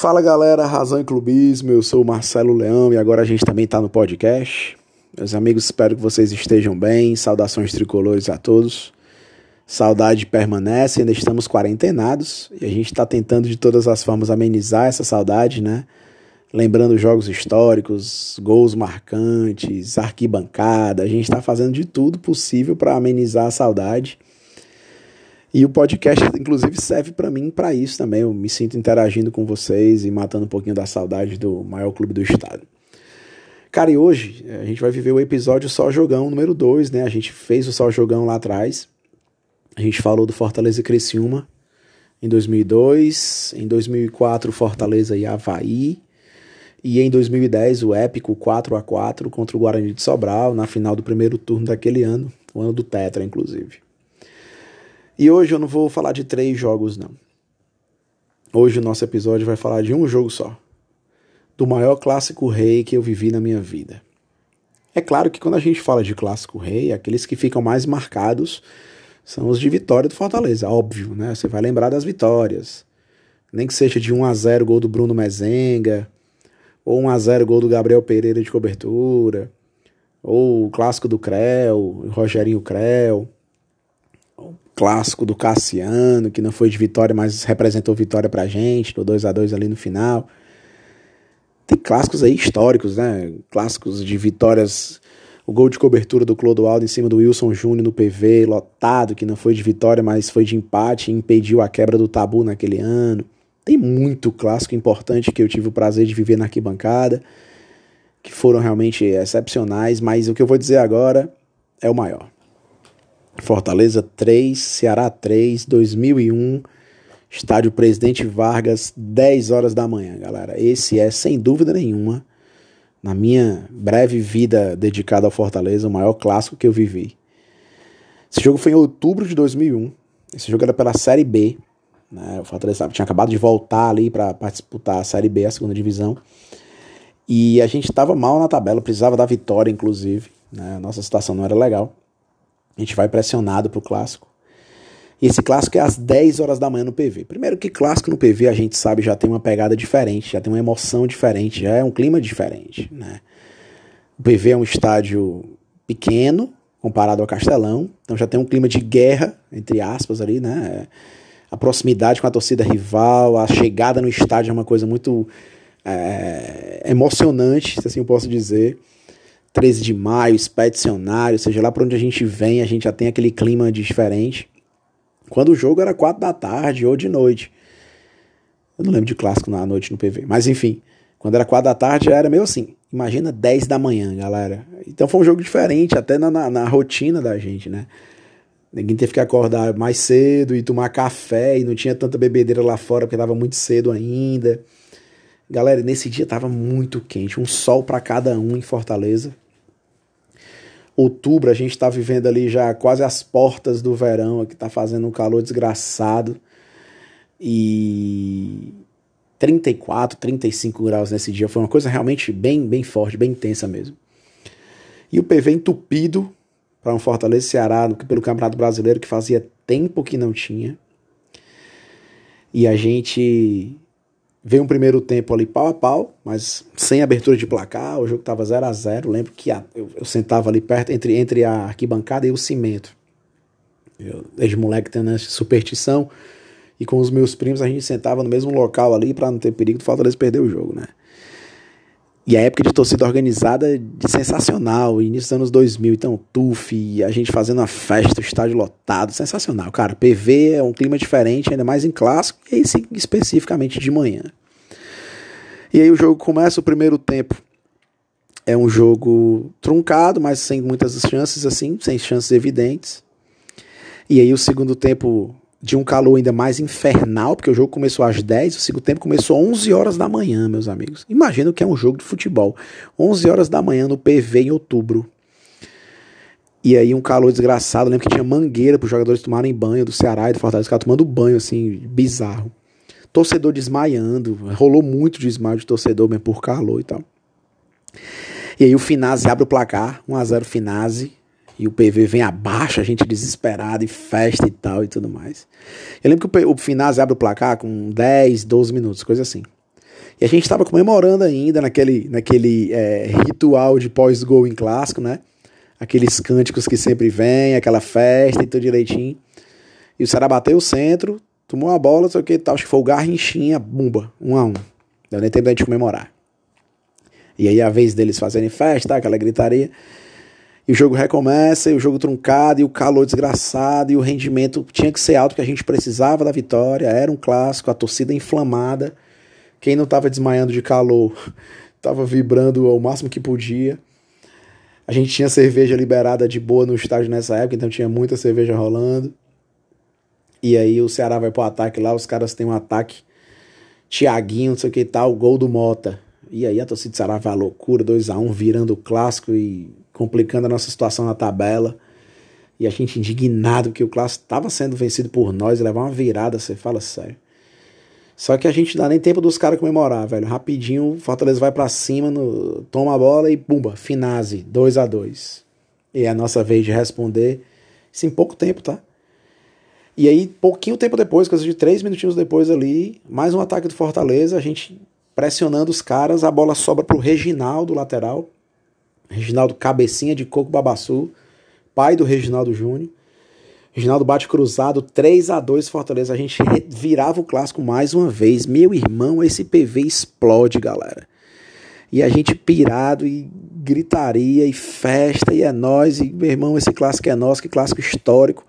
Fala galera, Razão e Clubismo, eu sou o Marcelo Leão e agora a gente também está no podcast. Meus amigos, espero que vocês estejam bem, saudações tricolores a todos. Saudade permanece, ainda estamos quarentenados e a gente está tentando de todas as formas amenizar essa saudade, né? Lembrando jogos históricos, gols marcantes, arquibancada, a gente está fazendo de tudo possível para amenizar a saudade. E o podcast, inclusive, serve para mim para isso também. Eu me sinto interagindo com vocês e matando um pouquinho da saudade do maior clube do estado. Cara, e hoje eh, a gente vai viver o episódio Só Jogão número 2, né? A gente fez o Só Jogão lá atrás. A gente falou do Fortaleza Criciúma em 2002, em 2004 Fortaleza e Havaí, e em 2010 o épico 4 a 4 contra o Guarani de Sobral na final do primeiro turno daquele ano, o ano do Tetra, inclusive. E hoje eu não vou falar de três jogos, não. Hoje o nosso episódio vai falar de um jogo só. Do maior clássico rei que eu vivi na minha vida. É claro que quando a gente fala de clássico rei, aqueles que ficam mais marcados são os de vitória do Fortaleza, óbvio, né? Você vai lembrar das vitórias. Nem que seja de 1 a 0 gol do Bruno Mezenga, ou 1 a 0 gol do Gabriel Pereira de cobertura, ou o clássico do Creu, Rogerinho Creu clássico do Cassiano, que não foi de vitória, mas representou vitória pra gente, no 2 a 2 ali no final. Tem clássicos aí históricos, né? Clássicos de vitórias. O gol de cobertura do Clodoaldo em cima do Wilson Júnior no PV, lotado, que não foi de vitória, mas foi de empate e impediu a quebra do tabu naquele ano. Tem muito clássico importante que eu tive o prazer de viver na arquibancada, que foram realmente excepcionais, mas o que eu vou dizer agora é o maior. Fortaleza 3, Ceará 3, 2001, estádio Presidente Vargas, 10 horas da manhã, galera. Esse é, sem dúvida nenhuma, na minha breve vida dedicada ao Fortaleza, o maior clássico que eu vivi. Esse jogo foi em outubro de 2001. Esse jogo era pela Série B. Né? O Fortaleza tinha acabado de voltar ali para disputar a Série B, a segunda divisão. E a gente estava mal na tabela, precisava da vitória, inclusive. Né? Nossa situação não era legal. A gente vai pressionado pro clássico. E esse clássico é às 10 horas da manhã no PV. Primeiro que clássico no PV a gente sabe já tem uma pegada diferente, já tem uma emoção diferente, já é um clima diferente, né? O PV é um estádio pequeno comparado ao Castelão, então já tem um clima de guerra, entre aspas ali, né? A proximidade com a torcida rival, a chegada no estádio é uma coisa muito é, emocionante, se assim eu posso dizer. 13 de maio, expedicionário, seja lá para onde a gente vem, a gente já tem aquele clima diferente. Quando o jogo era 4 da tarde ou de noite. Eu não lembro de clássico na noite no PV, mas enfim, quando era 4 da tarde era meio assim. Imagina 10 da manhã, galera. Então foi um jogo diferente, até na, na, na rotina da gente, né? Ninguém teve que acordar mais cedo e tomar café e não tinha tanta bebedeira lá fora porque estava muito cedo ainda. Galera, nesse dia estava muito quente, um sol para cada um em Fortaleza. Outubro, a gente está vivendo ali já quase as portas do verão, que está fazendo um calor desgraçado. E 34, 35 graus nesse dia. Foi uma coisa realmente bem, bem forte, bem intensa mesmo. E o PV entupido para um Fortaleza Ceará pelo Campeonato Brasileiro que fazia tempo que não tinha. E a gente Veio um primeiro tempo ali pau a pau, mas sem abertura de placar, o jogo estava 0 a 0 Lembro que a, eu, eu, sentava ali perto, entre, entre a arquibancada e o cimento. Eu, desde moleque tendo essa superstição, e com os meus primos a gente sentava no mesmo local ali para não ter perigo do Fortaleza perder o jogo, né? E a época de torcida organizada de sensacional, início dos anos 2000, então TUF, a gente fazendo uma festa, o estádio lotado, sensacional, cara. PV é um clima diferente, ainda mais em clássico, e aí especificamente de manhã. E aí o jogo começa o primeiro tempo. É um jogo truncado, mas sem muitas chances assim, sem chances evidentes. E aí o segundo tempo de um calor ainda mais infernal, porque o jogo começou às 10, o segundo tempo começou às 11 horas da manhã, meus amigos. Imagina que é um jogo de futebol. 11 horas da manhã no PV em outubro. E aí um calor desgraçado, eu lembro que tinha mangueira para os jogadores tomarem banho do Ceará e do Fortaleza, ficavam tomando banho assim, bizarro. Torcedor desmaiando, rolou muito desmaio de torcedor mesmo por calor e tal. E aí o Finazzi abre o placar, 1 a 0 Finazzi e o PV vem abaixo, a gente desesperado e festa e tal e tudo mais. Eu lembro que o Finazzi abre o placar com 10, 12 minutos, coisa assim. E a gente estava comemorando ainda naquele, naquele é, ritual de pós-gol em clássico, né? Aqueles cânticos que sempre vem, aquela festa e tudo direitinho. E o Ceará bateu o centro, tomou a bola, sei o que tal, acho que foi o Garrinchinha, bumba, um a um. Deu nem tempo da gente comemorar. E aí a vez deles fazerem festa, aquela gritaria. E o jogo recomeça, e o jogo truncado, e o calor desgraçado, e o rendimento tinha que ser alto, porque a gente precisava da vitória, era um clássico, a torcida inflamada. Quem não estava desmaiando de calor estava vibrando ao máximo que podia. A gente tinha cerveja liberada de boa no estádio nessa época, então tinha muita cerveja rolando. E aí o Ceará vai pro ataque lá, os caras têm um ataque. Tiaguinho, não sei o que tal, gol do Mota. E aí a torcida do Ceará vai à loucura, 2 a 1 um, virando o clássico e complicando a nossa situação na tabela. E a gente indignado que o clássico estava sendo vencido por nós, levar uma virada, você fala sério. Só que a gente dá nem tempo dos caras comemorar, velho. Rapidinho, o Fortaleza vai para cima, no, toma a bola e pumba, finase, 2 a 2 E é a nossa vez de responder. Isso em pouco tempo, tá? E aí, pouquinho tempo depois, coisa de três minutinhos depois ali, mais um ataque do Fortaleza, a gente pressionando os caras, a bola sobra pro Reginaldo, lateral. Reginaldo Cabecinha de Coco Babaçu, pai do Reginaldo Júnior. Reginaldo bate cruzado, 3 a 2 Fortaleza. A gente virava o clássico mais uma vez. Meu irmão, esse PV explode, galera. E a gente pirado e gritaria e festa e é nós. E meu irmão, esse clássico é nosso, que clássico histórico.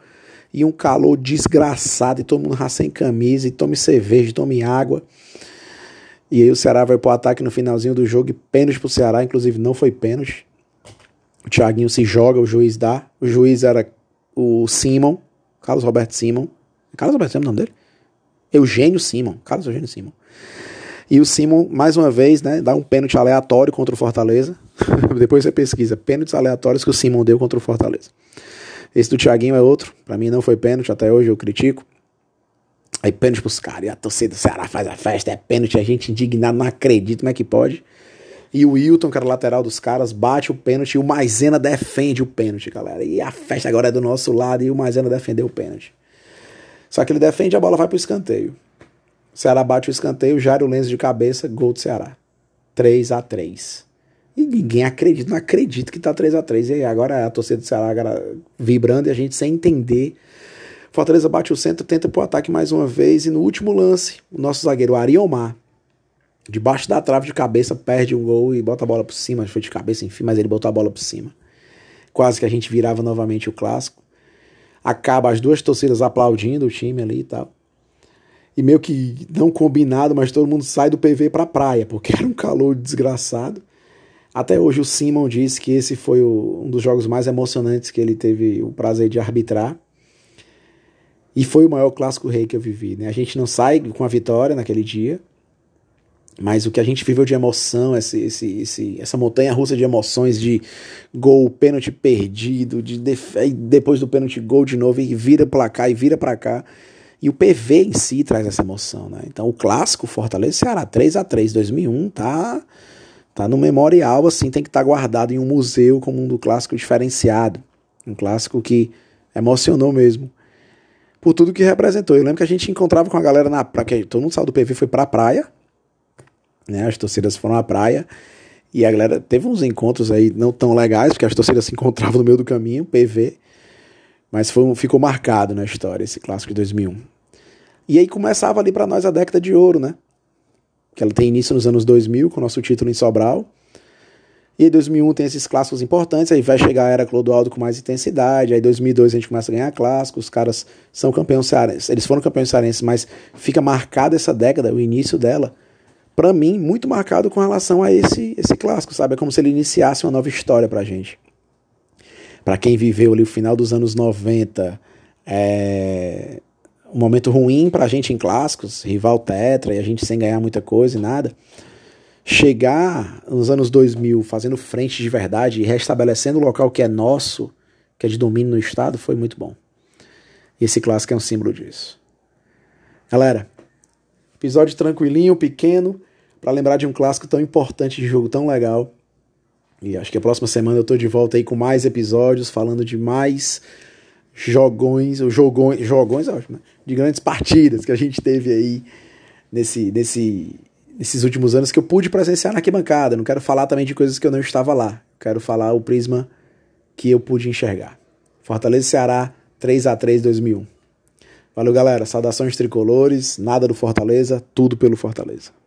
E um calor desgraçado e todo mundo sem camisa e tome cerveja, tome água. E aí o Ceará vai pro ataque no finalzinho do jogo e pênalti pro Ceará, inclusive não foi pênalti. O Thiaguinho se joga, o juiz dá. O juiz era o Simon, Carlos Roberto Simon. Carlos Roberto Simon é o nome dele? Eugênio Simon, Carlos Eugênio Simon. E o Simon, mais uma vez, né, dá um pênalti aleatório contra o Fortaleza. Depois você pesquisa, pênaltis aleatórios que o Simon deu contra o Fortaleza. Esse do Thiaguinho é outro, para mim não foi pênalti, até hoje eu critico. Aí pênalti pros caras, e a torcida do Ceará faz a festa, é pênalti, a gente indignado, não acredita como é que pode. E o Wilton, que era lateral dos caras, bate o pênalti e o Maisena defende o pênalti, galera. E a festa agora é do nosso lado e o Maisena defendeu o pênalti. Só que ele defende, a bola vai pro escanteio. O Ceará bate o escanteio, Jairo Lenz de cabeça, gol do Ceará. 3 a 3 E ninguém acredita, não acredita que tá 3 a 3 E agora a torcida do Ceará agora vibrando e a gente sem entender. Fortaleza bate o centro, tenta pro ataque mais uma vez. E no último lance, o nosso zagueiro Ariomar debaixo da trave de cabeça, perde um gol e bota a bola por cima. Foi de cabeça, enfim, mas ele botou a bola por cima. Quase que a gente virava novamente o clássico. Acaba as duas torcidas aplaudindo o time ali e tal. E meio que não combinado, mas todo mundo sai do PV pra praia, porque era um calor desgraçado. Até hoje o Simon disse que esse foi o, um dos jogos mais emocionantes que ele teve o prazer de arbitrar. E foi o maior clássico rei que eu vivi. Né? A gente não sai com a vitória naquele dia, mas o que a gente viveu de emoção, esse, esse, esse, essa montanha russa de emoções, de gol, pênalti perdido, de def... depois do pênalti, gol de novo, e vira pra cá e vira pra cá. E o PV em si traz essa emoção, né? Então o clássico Fortaleza Ceará 3 a 3 2001 tá tá no memorial assim, tem que estar tá guardado em um museu como um do clássico diferenciado, um clássico que emocionou mesmo. Por tudo que representou. Eu lembro que a gente encontrava com a galera na praia, todo mundo saiu do PV foi pra praia né? As torcidas foram à praia e a galera teve uns encontros aí não tão legais, porque as torcidas se encontravam no meio do caminho, PV, mas foi, ficou marcado na história esse clássico de 2001. E aí começava ali para nós a década de ouro, né? Que ela tem início nos anos 2000 com o nosso título em Sobral. E em 2001 tem esses clássicos importantes, aí vai chegar a era Clodoaldo com mais intensidade, aí 2002 a gente começa a ganhar clássicos, os caras são campeões cearenses, eles foram campeões cearenses, mas fica marcada essa década, o início dela, para mim, muito marcado com relação a esse, esse clássico, sabe? É como se ele iniciasse uma nova história pra gente. Para quem viveu ali o final dos anos 90, é um momento ruim pra gente em clássicos, rival tetra e a gente sem ganhar muita coisa e nada. Chegar nos anos 2000 fazendo frente de verdade e restabelecendo o local que é nosso, que é de domínio no estado, foi muito bom. E esse clássico é um símbolo disso. Galera, Episódio tranquilinho, pequeno, para lembrar de um clássico tão importante de jogo tão legal. E acho que a próxima semana eu tô de volta aí com mais episódios falando de mais jogões, ou jogões, jogões, é ótimo, né? De grandes partidas que a gente teve aí nesse, nesse, nesses últimos anos que eu pude presenciar na arquibancada. Não quero falar também de coisas que eu não estava lá. Quero falar o prisma que eu pude enxergar. Fortaleza-Ceará 3 a 3 2001. Valeu, galera. Saudações tricolores. Nada do Fortaleza, tudo pelo Fortaleza.